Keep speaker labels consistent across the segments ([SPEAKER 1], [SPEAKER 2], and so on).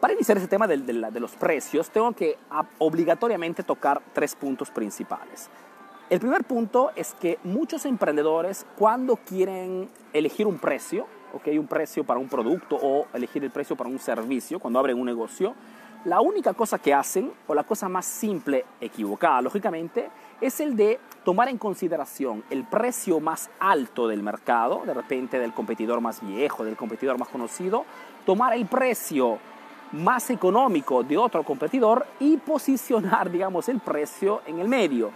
[SPEAKER 1] Para iniciar ese tema de, los precios, tengo que obligatoriamente tocar tres puntos principales. El primer punto es que muchos emprendedores cuando quieren elegir un precio, okay, un precio para un producto o elegir el precio para un servicio, cuando abren un negocio, la única cosa que hacen, o la cosa más simple, equivocada lógicamente, es el de tomar en consideración el precio más alto del mercado, de repente del competidor más viejo, del competidor más conocido, tomar el precio más económico de otro competidor y posicionar, digamos, el precio en el medio.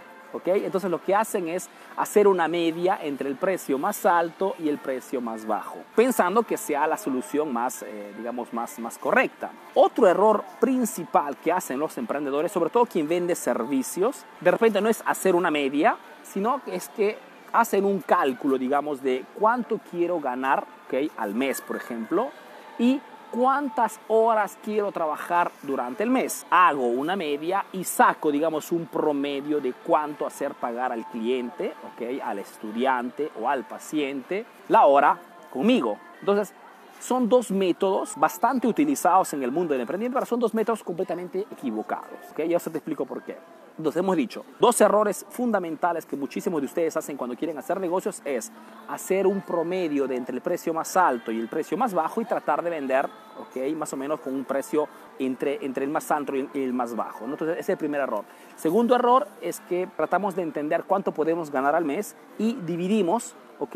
[SPEAKER 1] Entonces lo que hacen es hacer una media entre el precio más alto y el precio más bajo, pensando que sea la solución más, eh, digamos, más, más correcta. Otro error principal que hacen los emprendedores, sobre todo quien vende servicios, de repente no es hacer una media, sino es que hacen un cálculo, digamos, de cuánto quiero ganar al mes, por ejemplo, y cuántas horas quiero trabajar durante el mes. Hago una media y saco, digamos, un promedio de cuánto hacer pagar al cliente, ¿ok? al estudiante o al paciente la hora conmigo. Entonces, son dos métodos bastante utilizados en el mundo del emprendimiento, pero son dos métodos completamente equivocados. ¿ok? Ya os te explico por qué. Entonces hemos dicho, dos errores fundamentales que muchísimos de ustedes hacen cuando quieren hacer negocios es hacer un promedio de entre el precio más alto y el precio más bajo y tratar de vender, ok, más o menos con un precio entre, entre el más alto y el más bajo. Entonces ese es el primer error. Segundo error es que tratamos de entender cuánto podemos ganar al mes y dividimos, ok,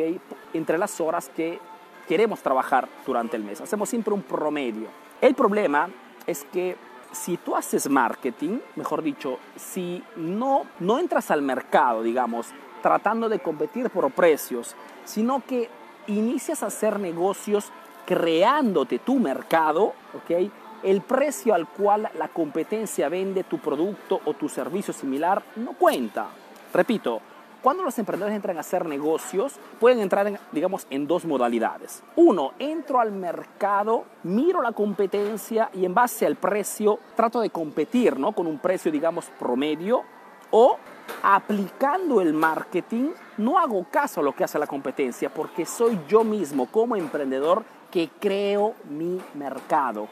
[SPEAKER 1] entre las horas que queremos trabajar durante el mes. Hacemos siempre un promedio. El problema es que si tú haces marketing, mejor dicho, si no, no entras al mercado, digamos, tratando de competir por precios, sino que inicias a hacer negocios creándote tu mercado, ¿ok? El precio al cual la competencia vende tu producto o tu servicio similar no cuenta. Repito, cuando los emprendedores entran a hacer negocios, pueden entrar, en, digamos, en dos modalidades. Uno, entro al mercado, miro la competencia y en base al precio trato de competir, ¿no? Con un precio, digamos, promedio. O aplicando el marketing, no hago caso a lo que hace la competencia porque soy yo mismo como emprendedor que creo mi mercado.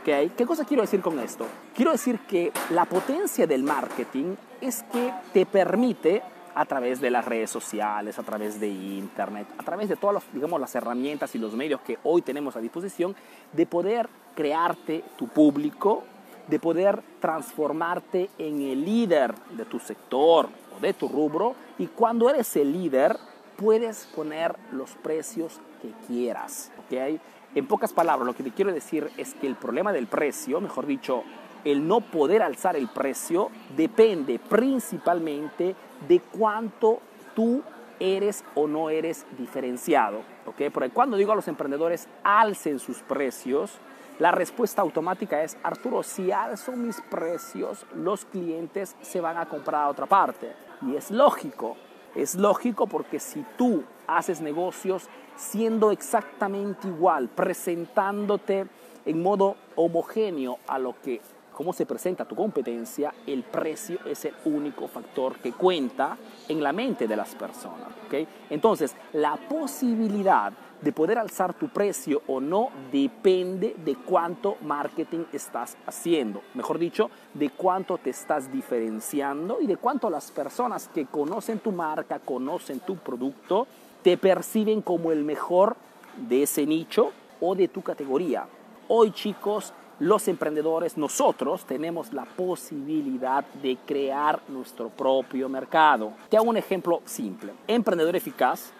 [SPEAKER 1] ¿Okay? ¿Qué cosa quiero decir con esto? Quiero decir que la potencia del marketing es que te permite a través de las redes sociales, a través de internet, a través de todas las, digamos, las herramientas y los medios que hoy tenemos a disposición, de poder crearte tu público, de poder transformarte en el líder de tu sector o de tu rubro y cuando eres el líder puedes poner los precios que quieras. ¿okay? En pocas palabras, lo que te quiero decir es que el problema del precio, mejor dicho, el no poder alzar el precio depende principalmente de cuánto tú eres o no eres diferenciado. ¿okay? Porque cuando digo a los emprendedores alcen sus precios, la respuesta automática es, Arturo, si alzo mis precios, los clientes se van a comprar a otra parte. Y es lógico, es lógico porque si tú haces negocios siendo exactamente igual, presentándote en modo homogéneo a lo que cómo se presenta tu competencia, el precio es el único factor que cuenta en la mente de las personas. ¿okay? Entonces, la posibilidad de poder alzar tu precio o no depende de cuánto marketing estás haciendo. Mejor dicho, de cuánto te estás diferenciando y de cuánto las personas que conocen tu marca, conocen tu producto, te perciben como el mejor de ese nicho o de tu categoría. Hoy chicos, los emprendedores, nosotros tenemos la posibilidad de crear nuestro propio mercado. Te hago un ejemplo simple. Emprendedor Eficaz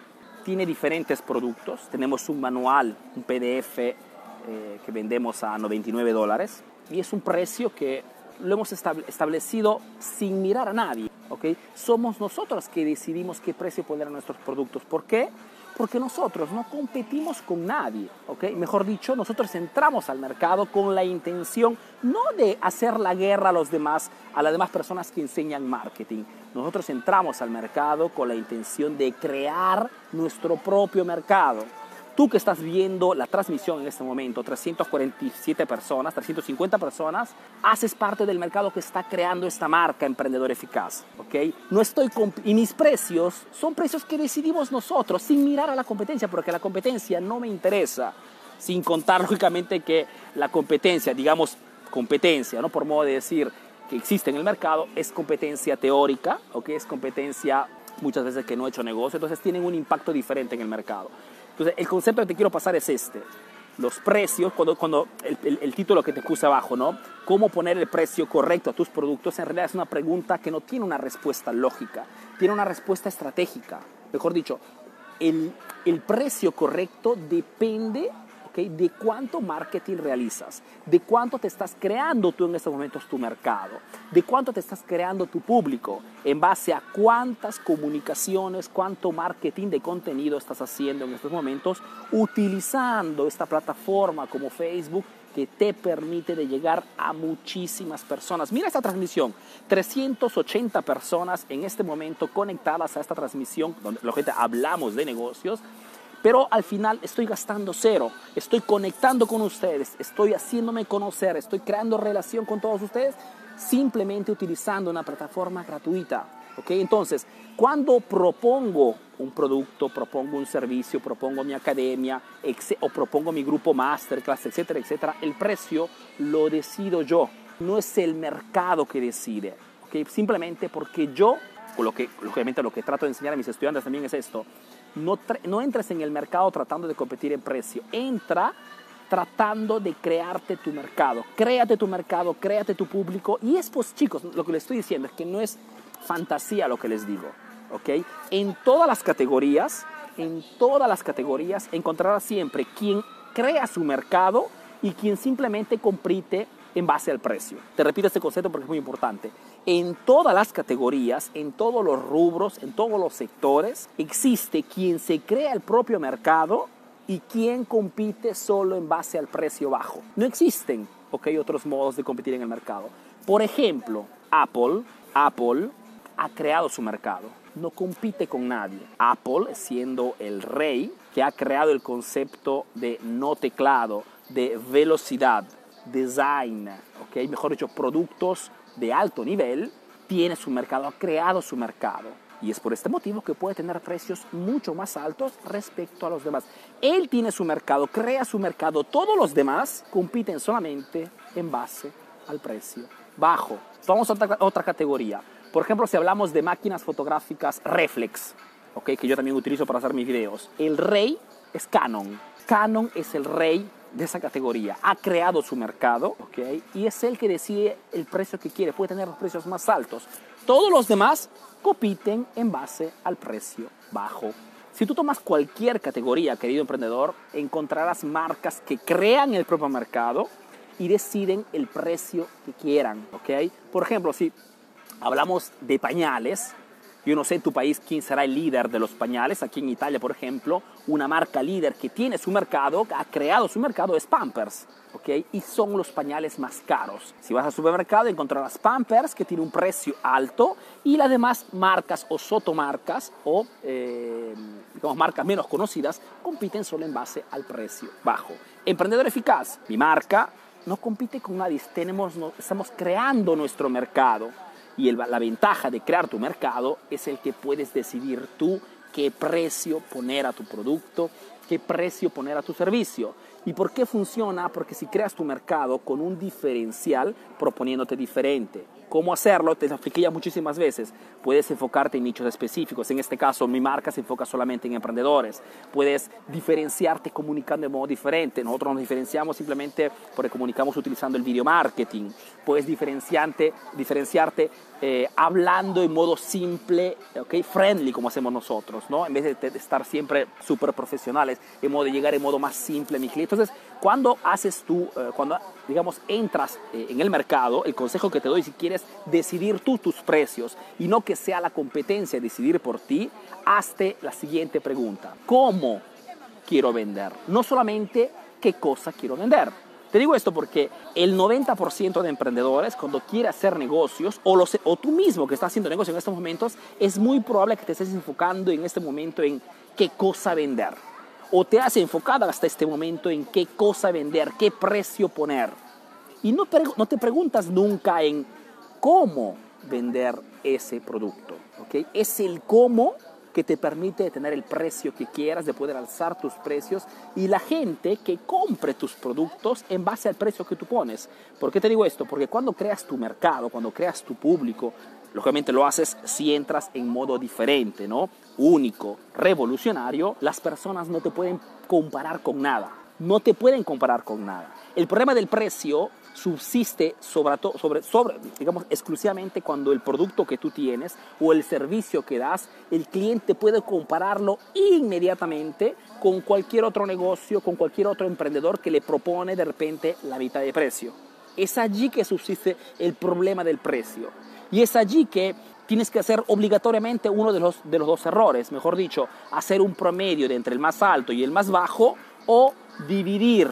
[SPEAKER 1] tiene diferentes productos. Tenemos un manual, un PDF eh, que vendemos a 99 dólares y es un precio que lo hemos establecido sin mirar a nadie. ¿okay? Somos nosotros que decidimos qué precio poner nuestros productos. ¿Por qué? Porque nosotros no competimos con nadie, ¿ok? Mejor dicho, nosotros entramos al mercado con la intención no de hacer la guerra a los demás, a las demás personas que enseñan marketing. Nosotros entramos al mercado con la intención de crear nuestro propio mercado. Tú que estás viendo la transmisión en este momento, 347 personas, 350 personas, haces parte del mercado que está creando esta marca Emprendedor Eficaz, ¿ok? No estoy y mis precios son precios que decidimos nosotros sin mirar a la competencia, porque la competencia no me interesa. sin contar lógicamente que la competencia, digamos competencia, ¿no? por modo de decir que existe en el mercado, es competencia teórica, ¿ok? es competencia muchas veces que no he hecho negocio, entonces tienen un impacto diferente en el mercado. Entonces, el concepto que te quiero pasar es este. Los precios, cuando, cuando el, el, título que te puse abajo, ¿no? Cómo poner el precio correcto a tus productos, en realidad es una pregunta que no tiene una respuesta lógica, tiene una respuesta estratégica. Mejor dicho, el, el precio correcto depende de cuánto marketing realizas, de cuánto te estás creando tú en estos momentos tu mercado, de cuánto te estás creando tu público, en base a cuántas comunicaciones, cuánto marketing de contenido estás haciendo en estos momentos, utilizando esta plataforma como Facebook que te permite de llegar a muchísimas personas. Mira esta transmisión, 380 personas en este momento conectadas a esta transmisión, donde gente hablamos de negocios, pero al final estoy gastando cero, estoy conectando con ustedes, estoy haciéndome conocer, estoy creando relación con todos ustedes simplemente utilizando una plataforma gratuita. ¿ok? Entonces, cuando propongo un producto, propongo un servicio, propongo mi academia o propongo mi grupo masterclass, etcétera, etcétera, el precio lo decido yo, no es el mercado que decide. ¿ok? Simplemente porque yo, lo que, lógicamente lo que trato de enseñar a mis estudiantes también es esto, no, entres en el mercado tratando de competir en precio, entra tratando de crearte tu mercado. Créate tu mercado, créate tu público. Y es, pues chicos, lo que les estoy diciendo es que no es fantasía lo que les digo. ¿ok? En todas las categorías, en todas las categorías encontrarás siempre quien crea su mercado y quien simplemente compite en base al precio. Te repito este concepto porque es muy importante. En todas las categorías, en todos los rubros, en todos los sectores, existe quien se crea el propio mercado y quien compite solo en base al precio bajo. No existen otros modos de competir en el mercado. Por ejemplo, Apple, Apple ha creado su mercado, no compite con nadie. Apple, siendo el rey que ha creado el concepto de no teclado, de velocidad, design, ¿okay? mejor dicho, productos de alto nivel, tiene su mercado, ha creado su mercado. Y es por este motivo que puede tener precios mucho más altos respecto a los demás. Él tiene su mercado, crea su mercado. Todos los demás compiten solamente en base al precio bajo. Vamos a otra, categoría. Por ejemplo, si hablamos de máquinas fotográficas reflex, okay, que yo también utilizo para hacer mis videos. El rey es Canon. Canon es el rey de esa categoría. Ha creado su mercado, ¿ok? Y es el que decide el precio que quiere. Puede tener los precios más altos. Todos los demás compiten en base al precio bajo. Si tú tomas cualquier categoría, querido emprendedor, encontrarás marcas que crean el propio mercado y deciden el precio que quieran, ¿ok? Por ejemplo, si hablamos de pañales, yo no sé en tu país quién será el líder de los pañales. Aquí en Italia, por ejemplo, una marca líder que tiene su mercado, ha creado su mercado, es Pampers. ¿ok? Y son los pañales más caros. Si vas al supermercado encontrarás Pampers que tiene un precio alto y las demás marcas o sotomarcas o eh, digamos, marcas menos conocidas compiten solo en base al precio bajo. Emprendedor eficaz, mi marca no compite con nadie, tenemos, estamos creando nuestro mercado y la ventaja de crear tu mercado es el que puedes decidir tú qué precio poner a tu producto, qué precio poner a tu servicio. ¿Y por qué funciona? Porque si creas tu mercado con un diferencial proponiéndote diferente, ¿Cómo hacerlo? Te expliqué ya muchísimas veces. Puedes enfocarte en nichos específicos. En este caso, mi marca se enfoca solamente en emprendedores. Puedes diferenciarte comunicando de modo diferente. Nosotros nos diferenciamos simplemente porque comunicamos utilizando el video marketing. Puedes diferenciarte, diferenciarte eh, hablando en modo simple, okay, friendly, como hacemos nosotros, ¿no? En vez de, estar siempre súper profesionales, en modo de llegar en modo más simple a mi cliente. Entonces, cuando haces tú, eh, cuando, digamos, entras eh, en el mercado, el consejo que te doy si quieres decidir tú tus precios y no que sea la competencia decidir por ti, hazte la siguiente pregunta. ¿Cómo quiero vender? No solamente qué cosa quiero vender. Te digo esto porque el 90% de emprendedores cuando quiere hacer negocios o, los, o tú mismo que estás haciendo negocios en estos momentos, es muy probable que te estés enfocando en este momento en qué cosa vender o te has enfocado hasta este momento en qué cosa vender, qué precio poner. Y no, te preguntas nunca en cómo vender ese producto. ¿okay? Es el cómo que te permite tener el precio que quieras, de poder alzar tus precios y la gente que compre tus productos en base al precio que tú pones. ¿Por qué te digo esto? Porque cuando creas tu mercado, cuando creas tu público, lógicamente lo haces si entras en modo diferente, ¿no? Único, revolucionario, las personas no te pueden comparar con nada. No te pueden comparar con nada. El problema del precio subsiste sobre, sobre, sobre, digamos, exclusivamente cuando el producto que tú tienes o el servicio que das, el cliente puede compararlo inmediatamente con cualquier otro negocio, con cualquier otro emprendedor que le propone de repente la mitad de precio. Es allí que subsiste el problema del precio. Y es allí que tienes que hacer obligatoriamente uno de los, de los dos errores, mejor dicho, hacer un promedio de entre el más alto y el más bajo o dividir,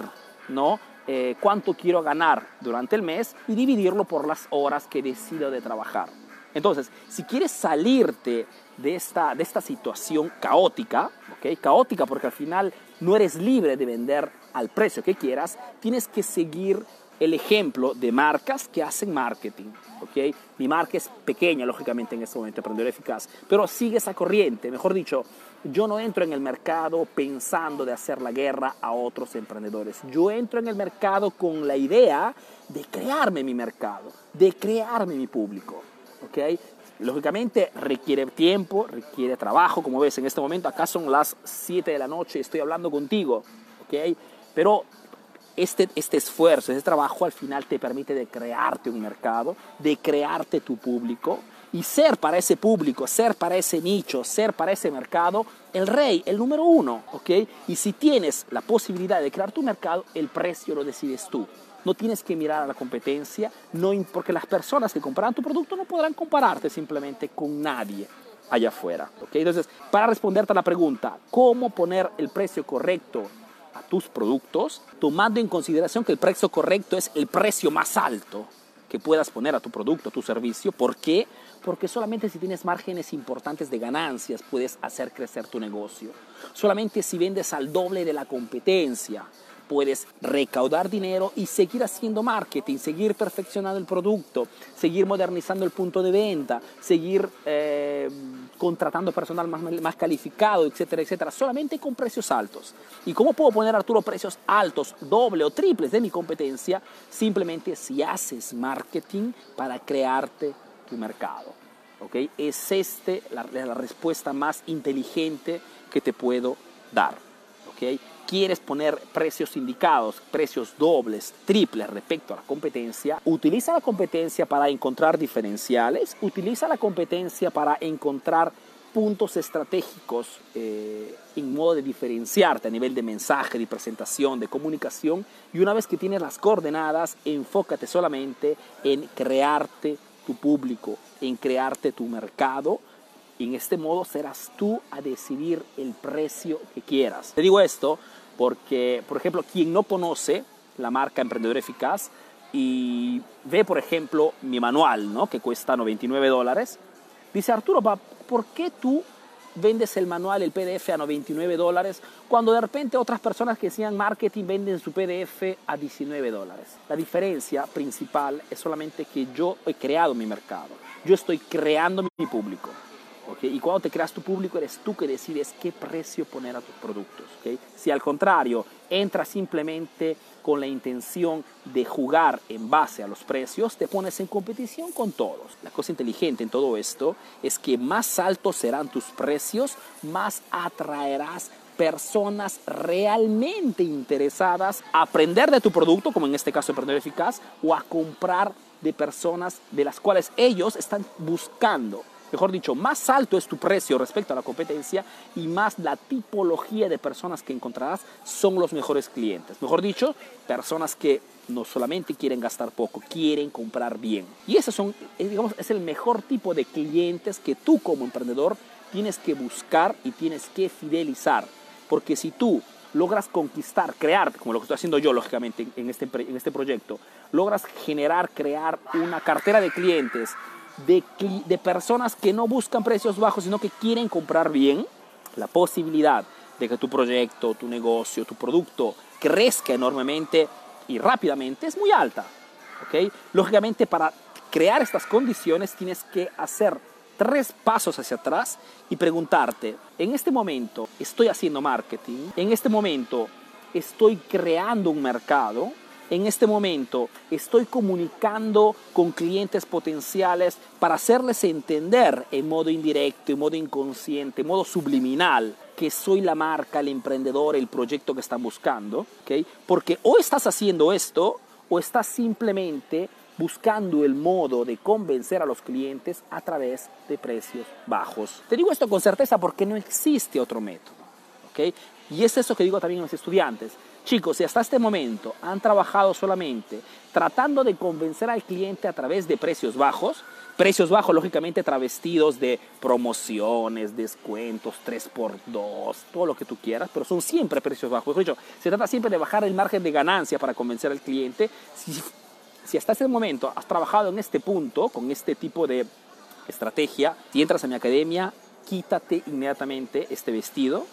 [SPEAKER 1] ¿no? Eh, cuánto quiero ganar durante el mes y dividirlo por las horas que decido de trabajar. Entonces, si quieres salirte de esta, de esta situación caótica, ¿okay? caótica porque al final no eres libre de vender al precio que quieras, tienes que seguir el ejemplo de marcas que hacen marketing. ¿okay? Mi marca es pequeña, lógicamente, en este momento, Emprendedor Eficaz, pero sigue esa corriente. Mejor dicho, yo no entro en el mercado pensando de hacer la guerra a otros emprendedores. Yo entro en el mercado con la idea de crearme mi mercado, de crearme mi público. ¿okay? Lógicamente requiere tiempo, requiere trabajo, como ves en este momento, acá son las 7 de la noche, estoy hablando contigo, ¿ok? Pero este, este esfuerzo, este trabajo al final te permite de crearte un mercado, de crearte tu público y ser para ese público, ser para ese nicho, ser para ese mercado el rey, el número uno, ¿ok? Y si tienes la posibilidad de crear tu mercado, el precio lo decides tú. No tienes que mirar a la competencia, no, porque las personas que comprarán tu producto no podrán compararte simplemente con nadie allá afuera. ¿ok? Entonces, para responderte a la pregunta, ¿cómo poner el precio correcto tus productos, tomando en consideración que el precio correcto es el precio más alto que puedas poner a tu producto, a tu servicio. ¿Por qué? Porque solamente si tienes márgenes importantes de ganancias puedes hacer crecer tu negocio. Solamente si vendes al doble de la competencia puedes recaudar dinero y seguir haciendo marketing, seguir perfeccionando el producto, seguir modernizando el punto de venta, seguir eh, contratando personal más, más calificado, etcétera, etcétera, solamente con precios altos. ¿Y cómo puedo poner, Arturo, precios altos, doble o triples de mi competencia? Simplemente si haces marketing para crearte tu mercado. ¿okay? Es este la, la respuesta más inteligente que te puedo dar. ¿okay? Quieres poner precios indicados, precios dobles, triples respecto a la competencia, utiliza la competencia para encontrar diferenciales, utiliza la competencia para encontrar puntos estratégicos eh, en modo de diferenciarte a nivel de mensaje, de presentación, de comunicación. Y una vez que tienes las coordenadas, enfócate solamente en crearte tu público, en crearte tu mercado y en este modo serás tú a decidir el precio que quieras. Te digo esto porque, por ejemplo, quien no conoce la marca Emprendedor Eficaz y ve, por ejemplo, mi manual, ¿no? que cuesta 99 dólares, dice Arturo, ¿por qué tú vendes el manual, el PDF a 99 dólares, cuando de repente otras personas que hacían marketing venden su PDF a 19 dólares. La diferencia principal es solamente que yo he creado mi mercado, yo estoy creando mi público. Y cuando te creas tu público, eres tú que decides qué precio poner a tus productos. Si al contrario, entras simplemente con la intención de jugar en base a los precios, te pones en competición con todos. La cosa inteligente en todo esto es que más altos serán tus precios, más atraerás personas realmente interesadas a aprender de tu producto, como en este caso Emprendedor Eficaz, o a comprar de personas de las cuales ellos están buscando mejor dicho, más alto es tu precio respecto a la competencia y más la tipología de personas que encontrarás son los mejores clientes. Mejor dicho, personas que no solamente quieren gastar poco, quieren comprar bien. Y esos son, eh, digamos, es el mejor tipo de clientes que tú como emprendedor tienes que buscar y tienes que fidelizar. Porque si tú logras conquistar, crear, como lo que estoy haciendo yo, lógicamente, en este, en este proyecto, logras generar, crear una cartera de clientes de, personas que no buscan precios bajos, sino que quieren comprar bien, la posibilidad de que tu proyecto, tu negocio, tu producto crezca enormemente y rápidamente es muy alta. ¿okay? Lógicamente, para crear estas condiciones tienes que hacer tres pasos hacia atrás y preguntarte, en este momento estoy haciendo marketing, en este momento estoy creando un mercado, en este momento estoy comunicando con clientes potenciales para hacerles entender en modo indirecto, en modo inconsciente, en modo subliminal, que soy la marca, el emprendedor, el proyecto que están buscando. ¿okay? Porque o estás haciendo esto o estás simplemente buscando el modo de convencer a los clientes a través de precios bajos. Te digo esto con certeza porque no existe otro método. ¿okay? Y es eso que digo también a los estudiantes. Chicos, si hasta este momento han trabajado solamente tratando de convencer al cliente a través de precios bajos, precios bajos lógicamente travestidos de promociones, descuentos, 3x2, todo lo que tú quieras, pero son siempre precios bajos. Se trata siempre de bajar el margen de ganancia para convencer al cliente. Si, si hasta este momento has trabajado en este punto, con este tipo de estrategia, si entras a mi academia, quítate inmediatamente este vestido,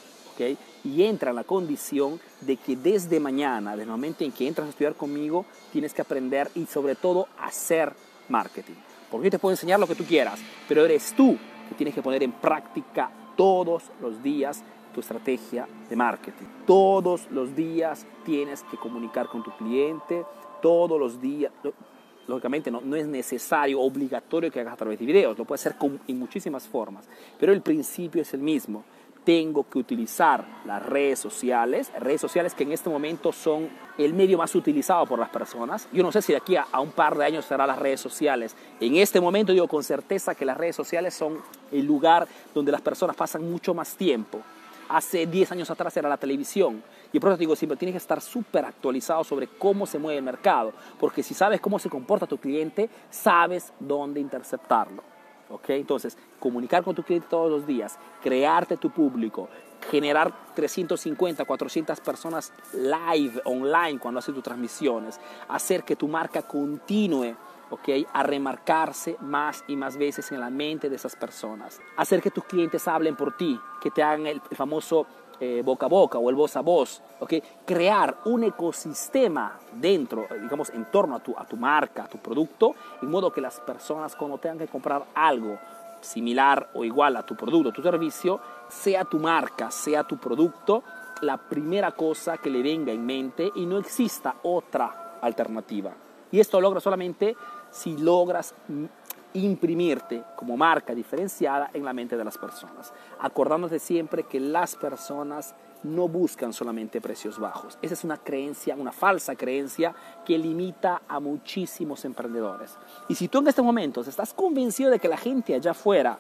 [SPEAKER 1] y entra en la condición de que desde mañana, desde el momento en que entras a estudiar conmigo, tienes que aprender y sobre todo hacer marketing. Porque yo te puedo enseñar lo que tú quieras, pero eres tú que tienes que poner en práctica todos los días tu estrategia de marketing. Todos los días tienes que comunicar con tu cliente, todos los días. Lógicamente no, no es necesario, obligatorio que hagas a través de videos, lo puedes hacer en muchísimas formas, pero el principio es el mismo tengo que utilizar las redes sociales, redes sociales que en este momento son el medio más utilizado por las personas. Yo no sé si de aquí a, un par de años serán las redes sociales. En este momento digo con certeza que las redes sociales son el lugar donde las personas pasan mucho más tiempo. Hace 10 años atrás era la televisión. Y por eso digo siempre, tienes que estar súper actualizado sobre cómo se mueve el mercado. Porque si sabes cómo se comporta tu cliente, sabes dónde interceptarlo. Entonces, comunicar con tu cliente todos los días, crearte tu público, generar 350, 400 personas live, online, cuando haces tus transmisiones, hacer que tu marca continúe a remarcarse más y más veces en la mente de esas personas, hacer que tus clientes hablen por ti, que te hagan el famoso eh, boca a boca o el voz a voz, ¿okay? crear un ecosistema dentro, digamos, en torno a tu, a tu marca, a tu producto, en modo que las personas cuando tengan que comprar algo similar o igual a tu producto, tu servicio, sea tu marca, sea tu producto, la primera cosa que le venga en mente y no exista otra alternativa. Y esto logra solamente si logras imprimirte como marca diferenciada en la mente de las personas, acordándote siempre que las personas no buscan solamente precios bajos. Esa es una creencia, una falsa creencia que limita a muchísimos emprendedores. Y si tú en este momento estás convencido de que la gente allá afuera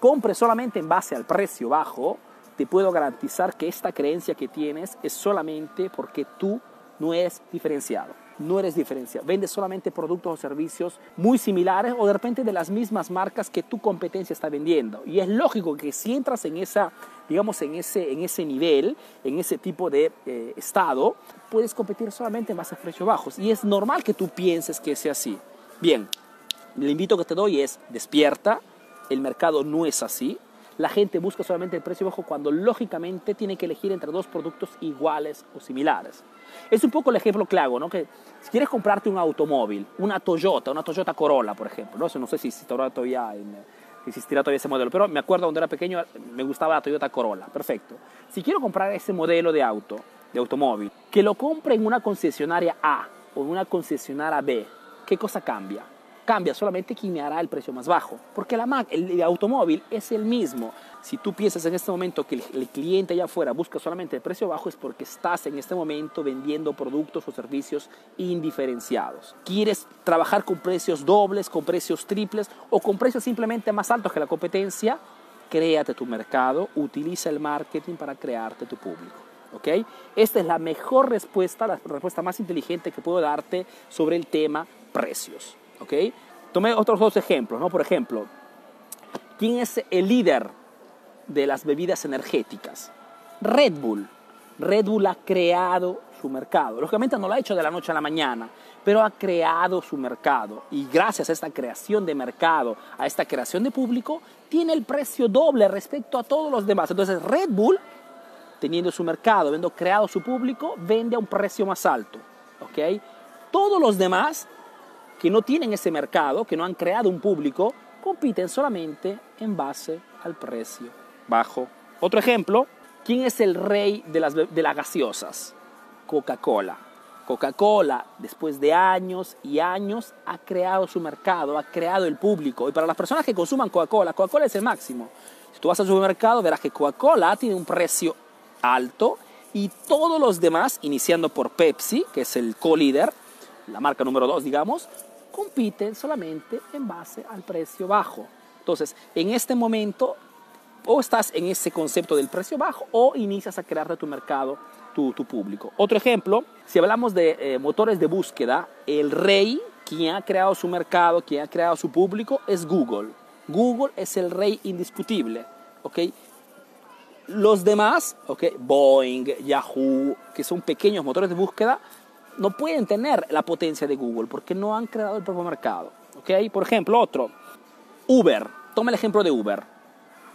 [SPEAKER 1] compre solamente en base al precio bajo, te puedo garantizar que esta creencia que tienes es solamente porque tú no eres diferenciado no eres diferenciado. Vendes solamente productos o servicios muy similares o de repente de las mismas marcas que tu competencia está vendiendo. Y es lógico que si entras en esa, digamos, en ese, en ese nivel, en ese tipo de eh, estado, puedes competir solamente en base a precios bajos. Y es normal que tú pienses que sea así. Bien, el invito que te doy es despierta, el mercado no es así, la gente busca solamente el precio bajo cuando lógicamente tiene que elegir entre dos productos iguales o similares. Es un poco el ejemplo que ¿no? Que si quieres comprarte un automóvil, una Toyota, una Toyota Corolla, por ejemplo, no, no sé si todavía, existirá todavía ese modelo, pero me acuerdo cuando era pequeño me gustaba la Toyota Corolla, perfecto. Si quiero comprar ese modelo de auto, de automóvil, que lo compre en una concesionaria A o en una concesionaria B, ¿qué cosa cambia? Cambia solamente quién me hará el precio más bajo, porque la, el automóvil es el mismo. Si tú piensas en este momento que el, cliente allá afuera busca solamente el precio bajo, es porque estás en este momento vendiendo productos o servicios indiferenciados. Quieres trabajar con precios dobles, con precios triples o con precios simplemente más altos que la competencia, créate tu mercado, utiliza el marketing para crearte tu público. ¿ok? Esta es la mejor respuesta, la respuesta más inteligente que puedo darte sobre el tema precios. ¿Ok? Tomé otros dos ejemplos, ¿no? Por ejemplo, ¿quién es el líder de las bebidas energéticas? Red Bull. Red Bull ha creado su mercado. Lógicamente no lo ha hecho de la noche a la mañana, pero ha creado su mercado. Y gracias a esta creación de mercado, a esta creación de público, tiene el precio doble respecto a todos los demás. Entonces Red Bull, teniendo su mercado, habiendo creado su público, vende a un precio más alto. ¿ok? Todos los demás que no tienen ese mercado, que no han creado un público, compiten solamente en base al precio bajo. Otro ejemplo, ¿quién es el rey de las, de las gaseosas? Coca-Cola. Coca-Cola, después de años y años, ha creado su mercado, ha creado el público. Y para las personas que consuman Coca-Cola, Coca-Cola es el máximo. Si tú vas al supermercado, verás que Coca-Cola tiene un precio alto y todos los demás, iniciando por Pepsi, que es el co-líder, la marca número 2, digamos, compiten solamente en base al precio bajo. Entonces, en este momento, o estás en ese concepto del precio bajo o inicias a crear de tu mercado tu, público. Otro ejemplo, si hablamos de eh, motores de búsqueda, el rey, quien ha creado su mercado, quien ha creado su público, es Google. Google es el rey indiscutible. ¿ok? Los demás, ¿ok? Boeing, Yahoo, que son pequeños motores de búsqueda, no pueden tener la potencia de Google porque no han creado el propio mercado. ¿ok? Por ejemplo, otro, Uber. Toma el ejemplo de Uber.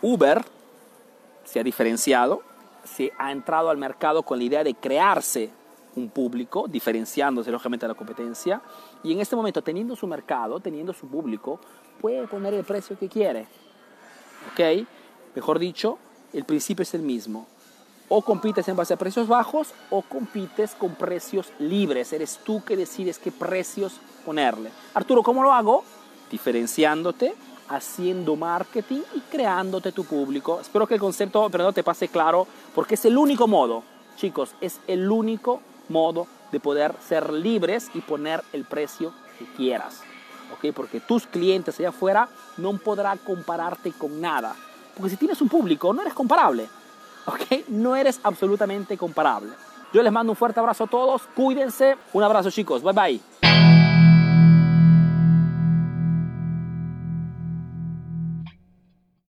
[SPEAKER 1] Uber se ha diferenciado, se ha entrado al mercado con la idea de crearse un público, diferenciándose lógicamente de la competencia, y en este momento, teniendo su mercado, teniendo su público, puede poner el precio que quiere. ¿Ok? Mejor dicho, el principio es el mismo. O compites en base a precios bajos o compites con precios libres. Eres tú que decides qué precios ponerle. Arturo, ¿cómo lo hago? Diferenciándote, haciendo marketing y creándote tu público. Espero que el concepto pero te pase claro porque es el único modo, chicos, es el único modo de poder ser libres y poner el precio que quieras. ¿ok? Porque tus clientes allá afuera no podrán compararte con nada. Porque si tienes un público, no eres comparable. ¿Ok? No eres absolutamente comparable. Yo les mando un fuerte abrazo a todos, cuídense, un abrazo chicos, bye bye.